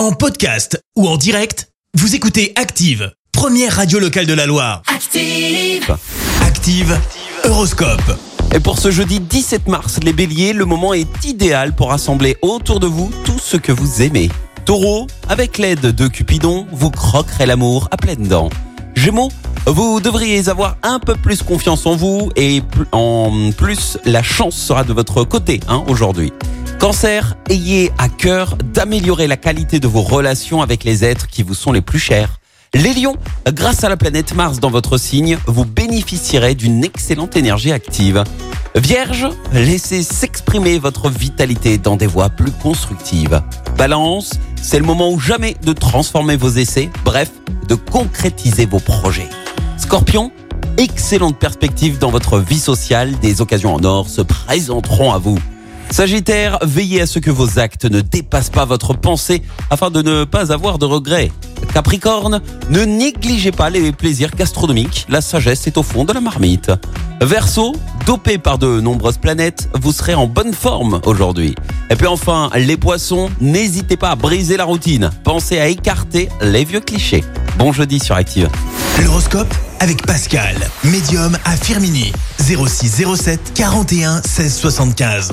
En podcast ou en direct, vous écoutez Active, première radio locale de la Loire. Active. Active, Horoscope. Et pour ce jeudi 17 mars, les béliers, le moment est idéal pour rassembler autour de vous tout ce que vous aimez. Taureau, avec l'aide de Cupidon, vous croquerez l'amour à pleines dents. Gémeaux, vous devriez avoir un peu plus confiance en vous et en plus, la chance sera de votre côté hein, aujourd'hui. Cancer, ayez à cœur d'améliorer la qualité de vos relations avec les êtres qui vous sont les plus chers. Les lions, grâce à la planète Mars dans votre signe, vous bénéficierez d'une excellente énergie active. Vierge, laissez s'exprimer votre vitalité dans des voies plus constructives. Balance, c'est le moment ou jamais de transformer vos essais, bref, de concrétiser vos projets. Scorpion, excellente perspective dans votre vie sociale, des occasions en or se présenteront à vous. Sagittaire, veillez à ce que vos actes ne dépassent pas votre pensée afin de ne pas avoir de regrets. Capricorne, ne négligez pas les plaisirs gastronomiques, la sagesse est au fond de la marmite. Verseau, dopé par de nombreuses planètes, vous serez en bonne forme aujourd'hui. Et puis enfin, les poissons, n'hésitez pas à briser la routine. Pensez à écarter les vieux clichés. Bon jeudi sur Active. L'horoscope avec Pascal, médium à Firmini. 06 07 41 16 75.